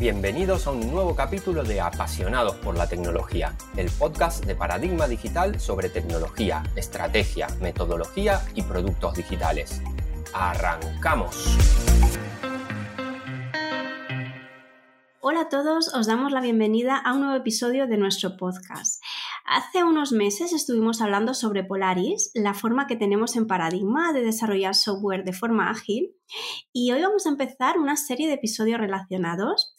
Bienvenidos a un nuevo capítulo de Apasionados por la Tecnología, el podcast de Paradigma Digital sobre tecnología, estrategia, metodología y productos digitales. ¡Arrancamos! Hola a todos, os damos la bienvenida a un nuevo episodio de nuestro podcast. Hace unos meses estuvimos hablando sobre Polaris, la forma que tenemos en Paradigma de desarrollar software de forma ágil y hoy vamos a empezar una serie de episodios relacionados.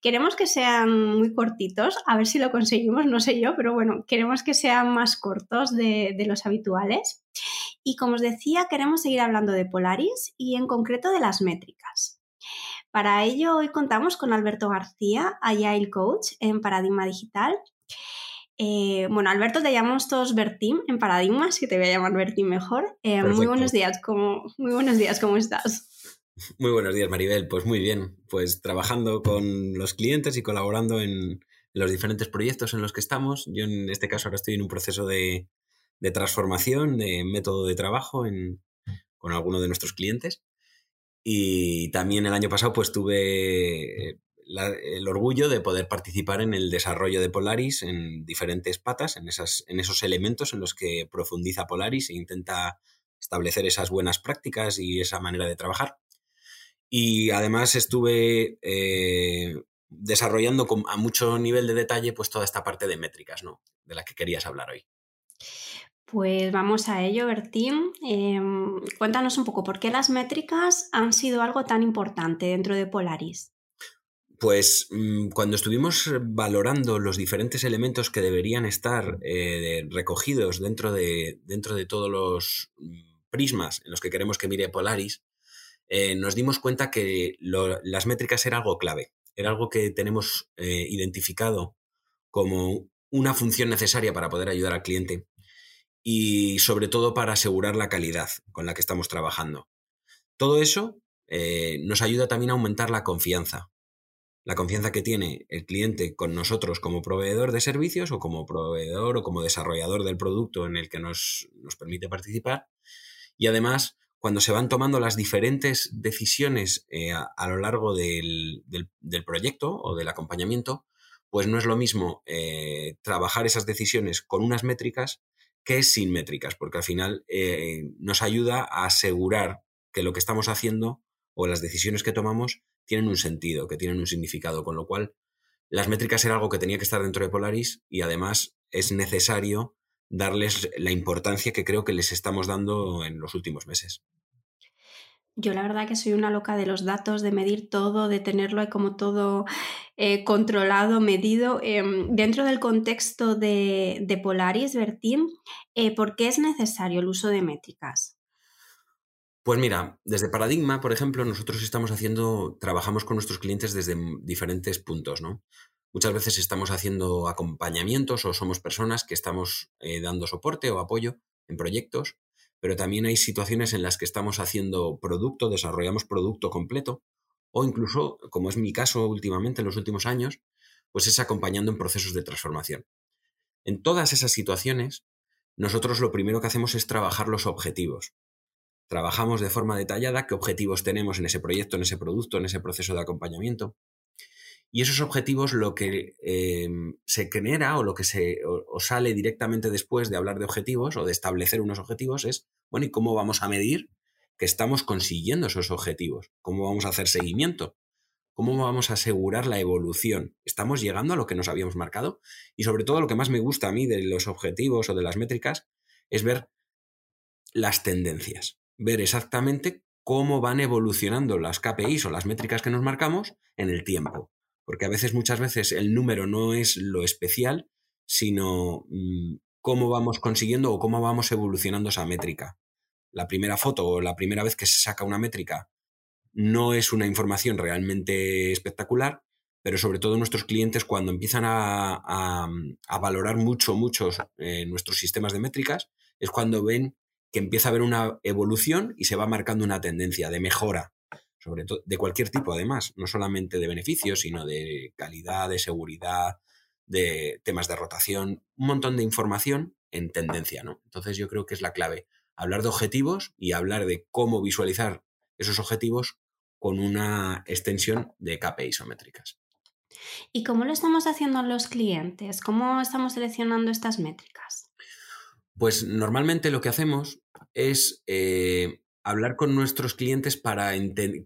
Queremos que sean muy cortitos, a ver si lo conseguimos, no sé yo, pero bueno, queremos que sean más cortos de, los habituales. Y como os decía, queremos seguir hablando de Polaris y en concreto de las métricas. Para ello, hoy contamos con Alberto García, Agile Coach en Paradigma Digital. Eh, bueno, Alberto, te llamamos todos Bertín en Paradigma, así que te voy a llamar Bertín mejor. Eh, muy buenos días, ¿cómo, muy buenos días, ¿cómo estás? Muy buenos días, Maribel. Pues muy bien, pues trabajando con los clientes y colaborando en los diferentes proyectos en los que estamos. Yo en este caso ahora estoy en un proceso de, transformación de método de trabajo con alguno de nuestros clientes. Y también el año pasado pues tuve el orgullo de poder participar en el desarrollo de Polaris en diferentes patas, en, esas, en esos elementos en los que profundiza Polaris e intenta establecer esas buenas prácticas y esa manera de trabajar. Y además estuve eh, desarrollando a mucho nivel de detalle pues toda esta parte de métricas, ¿no? De la que querías hablar hoy. Pues vamos a ello, Bertín. Em, cuéntanos un poco por qué las métricas han sido algo tan importante dentro de Polaris. Pues mm, cuando estuvimos valorando los diferentes elementos que deberían estar eh, recogidos dentro de, dentro de todos los mm, prismas en los que queremos que mire Polaris, eh, nos dimos cuenta que las métricas era algo clave, era algo que tenemos eh, identificado como una función necesaria para poder ayudar al cliente y sobre todo para asegurar la calidad con la que estamos trabajando. Todo eso nos ayuda también a aumentar la confianza. La confianza que tiene el cliente con nosotros como proveedor de servicios o como proveedor o como desarrollador del producto en el que nos, permite participar. Y además, cuando se van tomando las diferentes decisiones eh, a, lo largo del, proyecto o del acompañamiento, pues no es lo mismo eh, trabajar esas decisiones con unas métricas que sin métricas, porque al final eh, nos ayuda a asegurar que lo que estamos haciendo o las decisiones que tomamos tienen un sentido, que tienen un significado, con lo cual las métricas era algo que tenía que estar dentro de Polaris y además es necesario darles la importancia que creo que les estamos dando en los últimos meses. Yo la verdad que soy una loca de los datos, de medir todo, de tenerlo como todo eh, controlado, medido. Em, dentro del contexto de, Polaris, Bertín, eh, ¿por qué es necesario el uso de métricas? Pues mira, desde Paradigma, por ejemplo, nosotros estamos haciendo, trabajamos con nuestros clientes desde diferentes puntos, ¿no? Muchas veces estamos haciendo acompañamientos o somos personas que estamos eh, dando soporte o apoyo en proyectos pero también hay situaciones en las que estamos haciendo producto, desarrollamos producto completo, o incluso, como es mi caso últimamente en los últimos años, pues es acompañando en procesos de transformación. En todas esas situaciones, nosotros lo primero que hacemos es trabajar los objetivos. Trabajamos de forma detallada qué objetivos tenemos en ese proyecto, en ese producto, en ese proceso de acompañamiento. Y esos objetivos lo que em, se genera o lo que se sale directamente después de hablar de objetivos o de establecer unos objetivos es, bueno, ¿y cómo vamos a medir que estamos consiguiendo esos objetivos? ¿Cómo vamos a hacer seguimiento? ¿Cómo vamos a asegurar la evolución? ¿Estamos llegando a lo que nos habíamos marcado? Y sobre todo lo que más me gusta a mí de los objetivos o de las métricas es ver las tendencias, ver exactamente cómo van evolucionando las KPIs o las métricas que nos marcamos en el tiempo porque a veces, muchas veces, el número no es lo especial, sino mm, cómo vamos consiguiendo o cómo vamos evolucionando esa métrica. la primera foto o la primera vez que se saca una métrica no es una información realmente espectacular, pero sobre todo nuestros clientes cuando empiezan a, valorar mucho, muchos eh, nuestros sistemas de métricas, es cuando ven que empieza a haber una evolución y se va marcando una tendencia de mejora, sobre todo de cualquier tipo además, no solamente de beneficios, sino de calidad, de seguridad, de temas de rotación, un montón de información en tendencia, ¿no? Entonces yo creo que es la clave, hablar de objetivos y hablar de cómo visualizar esos objetivos con una extensión de KPI isométricas. ¿Y cómo lo estamos haciendo los clientes? ¿Cómo estamos seleccionando estas métricas? Pues normalmente lo que hacemos es eh, hablar con nuestros clientes para,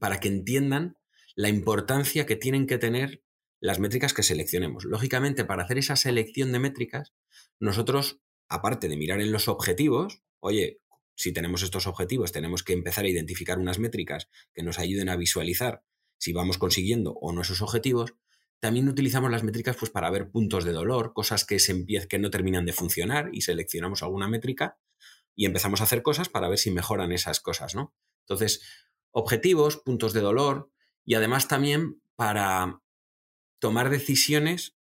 para que entiendan la importancia que tienen que tener las métricas que seleccionemos. Lógicamente, para hacer esa selección de métricas, nosotros, aparte de mirar en los objetivos, oye, si tenemos estos objetivos, tenemos que empezar a identificar unas métricas que nos ayuden a visualizar si vamos consiguiendo o no esos objetivos, también utilizamos las métricas pues, para ver puntos de dolor, cosas que, se que no terminan de funcionar y seleccionamos alguna métrica y empezamos a hacer cosas para ver si mejoran esas cosas, ¿no? Entonces, objetivos, puntos de dolor y además también para tomar decisiones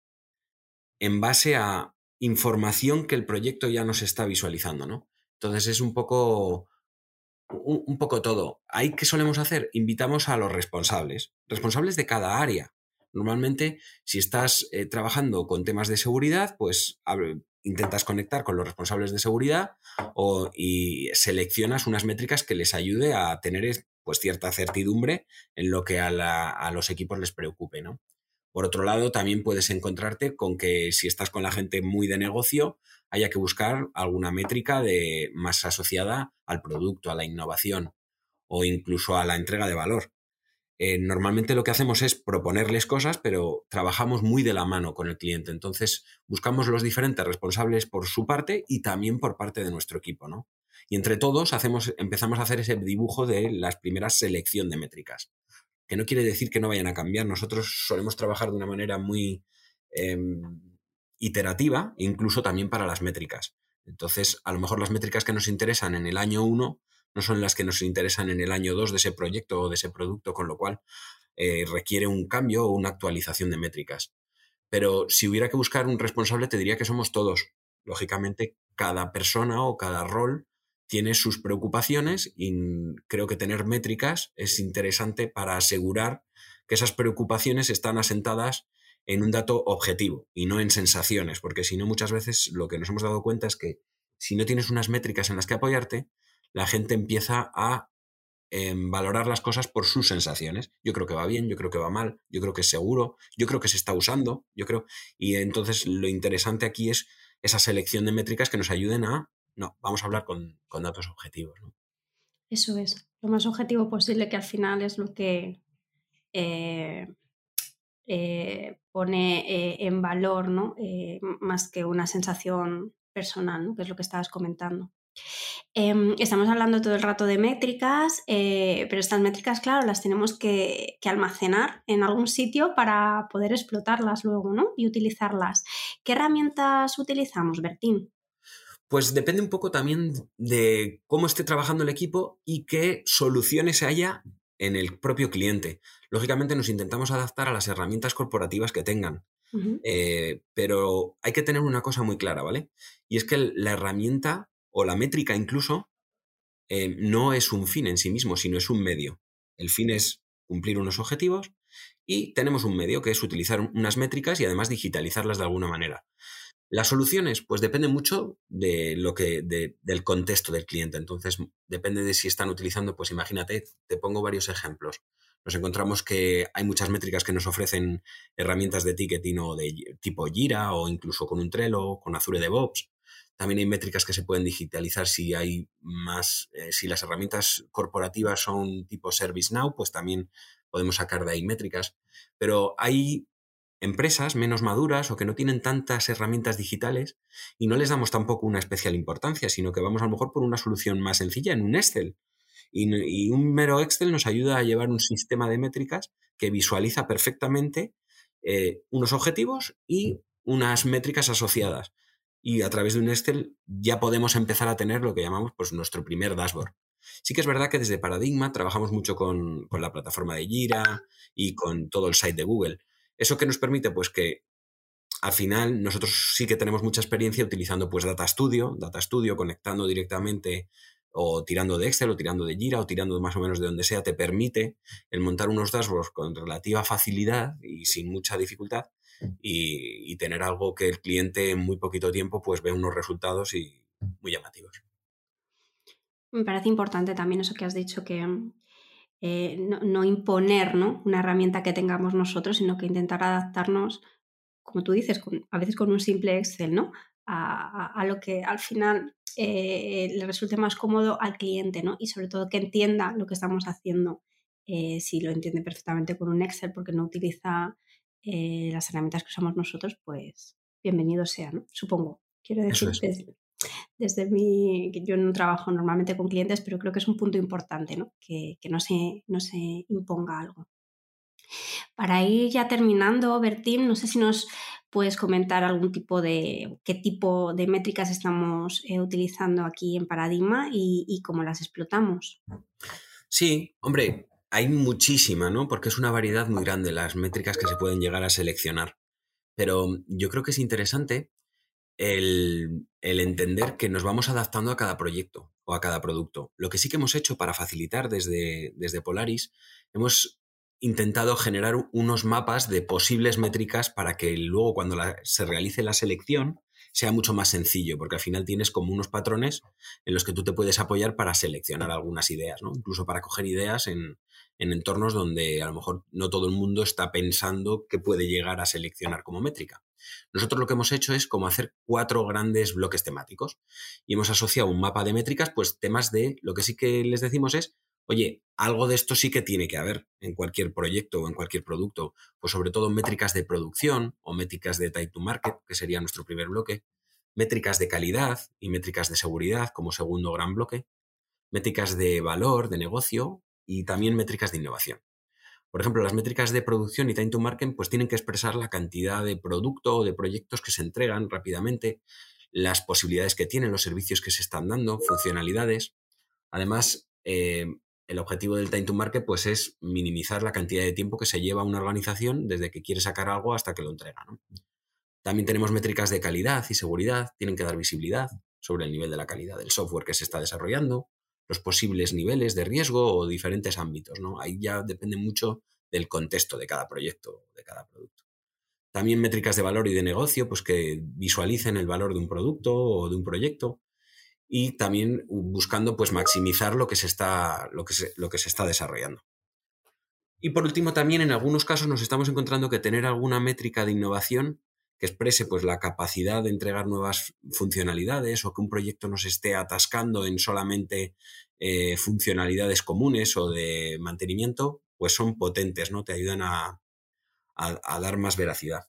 en base a información que el proyecto ya nos está visualizando, ¿no? Entonces es un poco un, poco todo. ¿Ahí qué solemos hacer? Invitamos a los responsables, responsables de cada área. Normalmente, si estás eh, trabajando con temas de seguridad, pues intentas conectar con los responsables de seguridad o, y seleccionas unas métricas que les ayude a tener pues, cierta certidumbre en lo que a, a los equipos les preocupe. ¿no? Por otro lado, también puedes encontrarte con que si estás con la gente muy de negocio, haya que buscar alguna métrica de, más asociada al producto, a la innovación o incluso a la entrega de valor. Eh, normalmente lo que hacemos es proponerles cosas, pero trabajamos muy de la mano con el cliente. Entonces, buscamos los diferentes responsables por su parte y también por parte de nuestro equipo, ¿no? Y entre todos hacemos, empezamos a hacer ese dibujo de las primeras selección de métricas. Que no quiere decir que no vayan a cambiar. Nosotros solemos trabajar de una manera muy em, iterativa, incluso también para las métricas. Entonces, a lo mejor las métricas que nos interesan en el año 1 no son las que nos interesan en el año 2 de ese proyecto o de ese producto, con lo cual eh, requiere un cambio o una actualización de métricas. Pero si hubiera que buscar un responsable, te diría que somos todos. Lógicamente, cada persona o cada rol tiene sus preocupaciones y creo que tener métricas es interesante para asegurar que esas preocupaciones están asentadas en un dato objetivo y no en sensaciones, porque si no muchas veces lo que nos hemos dado cuenta es que si no tienes unas métricas en las que apoyarte, la gente empieza a em, valorar las cosas por sus sensaciones. Yo creo que va bien, yo creo que va mal, yo creo que es seguro, yo creo que se está usando, yo creo. Y entonces lo interesante aquí es esa selección de métricas que nos ayuden a, no, vamos a hablar con, datos objetivos. Eso es, lo más objetivo posible que al final es lo que eh, eh, pone eh, en valor, ¿no? más que una sensación personal, ¿no? que es lo que estabas comentando. Em, estamos hablando todo el rato de métricas, eh, pero estas métricas, claro, las tenemos que, almacenar en algún sitio para poder explotarlas luego, ¿no? Y utilizarlas. ¿Qué herramientas utilizamos, Bertín? Pues depende un poco también de cómo esté trabajando el equipo y qué soluciones haya en el propio cliente. Lógicamente nos intentamos adaptar a las herramientas corporativas que tengan. Eh, pero hay que tener una cosa muy clara, ¿vale? Y es que la herramienta o la métrica incluso, eh, no es un fin en sí mismo, sino es un medio. El fin es cumplir unos objetivos y tenemos un medio que es utilizar unas métricas y además digitalizarlas de alguna manera. Las soluciones, pues depende mucho de lo que, del contexto del cliente. Entonces, depende de si están utilizando, pues imagínate, te pongo varios ejemplos. Nos encontramos que hay muchas métricas que nos ofrecen herramientas de ticketing o de tipo Jira o incluso con un Trello, con Azure DevOps. También hay métricas que se pueden digitalizar si hay más, eh, si las herramientas corporativas son tipo ServiceNow, pues también podemos sacar de ahí métricas. Pero hay empresas menos maduras o que no tienen tantas herramientas digitales y no les damos tampoco una especial importancia, sino que vamos a lo mejor por una solución más sencilla en un Excel. Y, un mero Excel nos ayuda a llevar un sistema de métricas que visualiza perfectamente eh, unos objetivos y unas métricas asociadas y a través de un Excel ya podemos empezar a tener lo que llamamos pues, nuestro primer dashboard. Sí que es verdad que desde Paradigma trabajamos mucho con, con la plataforma de Jira y con todo el site de Google. ¿Eso que nos permite? Pues que al final nosotros sí que tenemos mucha experiencia utilizando pues Data Studio, Data Studio conectando directamente o tirando de Excel o tirando de Jira o tirando más o menos de donde sea, te permite el montar unos dashboards con relativa facilidad y sin mucha dificultad y, tener algo que el cliente en muy poquito tiempo pues ve unos resultados y muy llamativos. Me parece importante también eso que has dicho, que eh, no, imponer una herramienta que tengamos nosotros, sino que intentar adaptarnos como tú dices, a veces con un simple Excel, ¿no? A, lo que al final eh, le resulte más cómodo al cliente, ¿no? Y sobre todo que entienda lo que estamos haciendo. Eh, si lo entiende perfectamente con un Excel porque no utiliza eh, las herramientas que usamos nosotros, pues bienvenido sea, ¿no? Supongo. Quiero decir, desde, desde, mi. Yo no trabajo normalmente con clientes, pero creo que es un punto importante, ¿no? Que, que no, se, no se imponga algo. Para ir ya terminando, Bertín, no sé si nos puedes comentar algún tipo de, qué tipo de métricas estamos eh, utilizando aquí en Paradigma y, cómo las explotamos. Sí, hombre, hay muchísima, ¿no? Porque es una variedad muy grande las métricas que se pueden llegar a seleccionar. Pero yo creo que es interesante el, entender que nos vamos adaptando a cada proyecto o a cada producto. Lo que sí que hemos hecho para facilitar desde, desde Polaris, hemos intentado generar unos mapas de posibles métricas para que luego cuando se realice la selección sea mucho más sencillo, porque al final tienes como unos patrones en los que tú te puedes apoyar para seleccionar algunas ideas, ¿no? incluso para coger ideas en, en entornos donde a lo mejor no todo el mundo está pensando que puede llegar a seleccionar como métrica. Nosotros lo que hemos hecho es como hacer cuatro grandes bloques temáticos y hemos asociado un mapa de métricas, pues temas de, lo que sí que les decimos es oye, algo de esto sí que tiene que haber en cualquier proyecto o en cualquier producto, pues sobre todo métricas de producción o métricas de time to market, que sería nuestro primer bloque, métricas de calidad y métricas de seguridad como segundo gran bloque, métricas de valor, de negocio y también métricas de innovación. Por ejemplo, las métricas de producción y time to market pues tienen que expresar la cantidad de producto o de proyectos que se entregan rápidamente, las posibilidades que tienen, los servicios que se están dando, funcionalidades. Además, eh, el objetivo del time to market pues es minimizar la cantidad de tiempo que se lleva una organización desde que quiere sacar algo hasta que lo entrega. También tenemos métricas de calidad y seguridad, tienen que dar visibilidad sobre el nivel de la calidad del software que se está desarrollando, los posibles niveles de riesgo o diferentes ámbitos. ¿no? Ahí ya depende mucho del contexto de cada proyecto, de cada producto. También métricas de valor y de negocio, pues que visualicen el valor de un producto o de un proyecto y también buscando pues maximizar lo que se está, lo que lo que se está desarrollando. Y por último, también en algunos casos nos estamos encontrando que tener alguna métrica de innovación que exprese pues, la capacidad de entregar nuevas funcionalidades o que un proyecto no se esté atascando en solamente eh, funcionalidades comunes o de mantenimiento, pues son potentes, ¿no? Te ayudan a, a, dar más veracidad.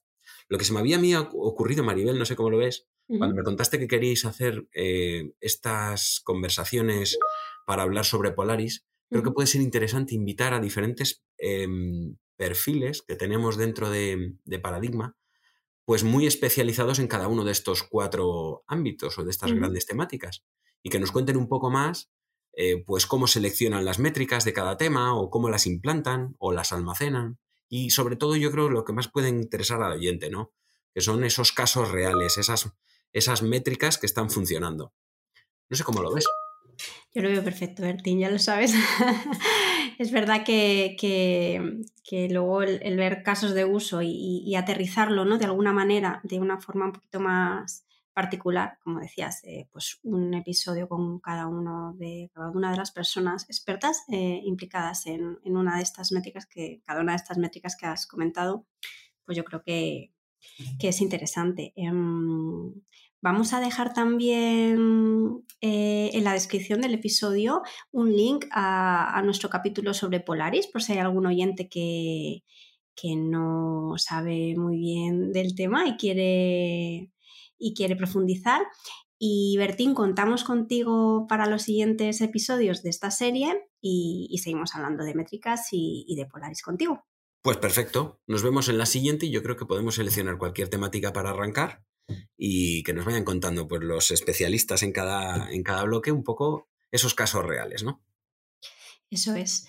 Lo que se me había a mí ocurrido, Maribel, no sé cómo lo ves, cuando me contaste que queríais hacer eh, estas conversaciones para hablar sobre Polaris, creo que puede ser interesante invitar a diferentes em, perfiles que tenemos dentro de, Paradigma, pues muy especializados en cada uno de estos cuatro ámbitos o de estas grandes temáticas, y que nos cuenten un poco más, eh, pues cómo seleccionan las métricas de cada tema, o cómo las implantan, o las almacenan, y sobre todo yo creo lo que más puede interesar al oyente, ¿no? Que son esos casos reales, esas esas métricas que están funcionando. No sé cómo lo ves. Yo lo veo perfecto, Bertín, ya lo sabes. es verdad que, luego el, ver casos de uso y, aterrizarlo ¿no? de alguna manera, de una forma un poquito más particular, como decías, eh, pues un episodio con cada, uno de, cada una de las personas expertas eh, implicadas en, en, una de estas métricas que, cada una de estas métricas que has comentado, pues yo creo que, que es interesante. Em, vamos a dejar también eh, en la descripción del episodio un link a, nuestro capítulo sobre Polaris, por si hay algún oyente que, que no sabe muy bien del tema y quiere, y quiere profundizar. Y Bertín, contamos contigo para los siguientes episodios de esta serie y, seguimos hablando de métricas y de Polaris contigo. Pues perfecto, nos vemos en la siguiente y yo creo que podemos seleccionar cualquier temática para arrancar y que nos vayan contando pues, los especialistas en cada, en cada bloque un poco esos casos reales, ¿no? Eso es.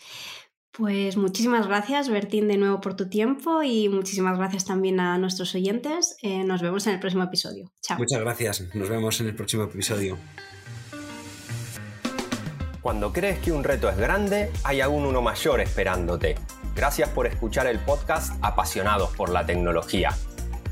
Pues muchísimas gracias, Bertín, de nuevo por tu tiempo y muchísimas gracias también a nuestros oyentes. Eh, nos vemos en el próximo episodio. Chao. Muchas gracias. Nos vemos en el próximo episodio. Cuando crees que un reto es grande, hay aún uno mayor esperándote. Gracias por escuchar el podcast Apasionados por la Tecnología.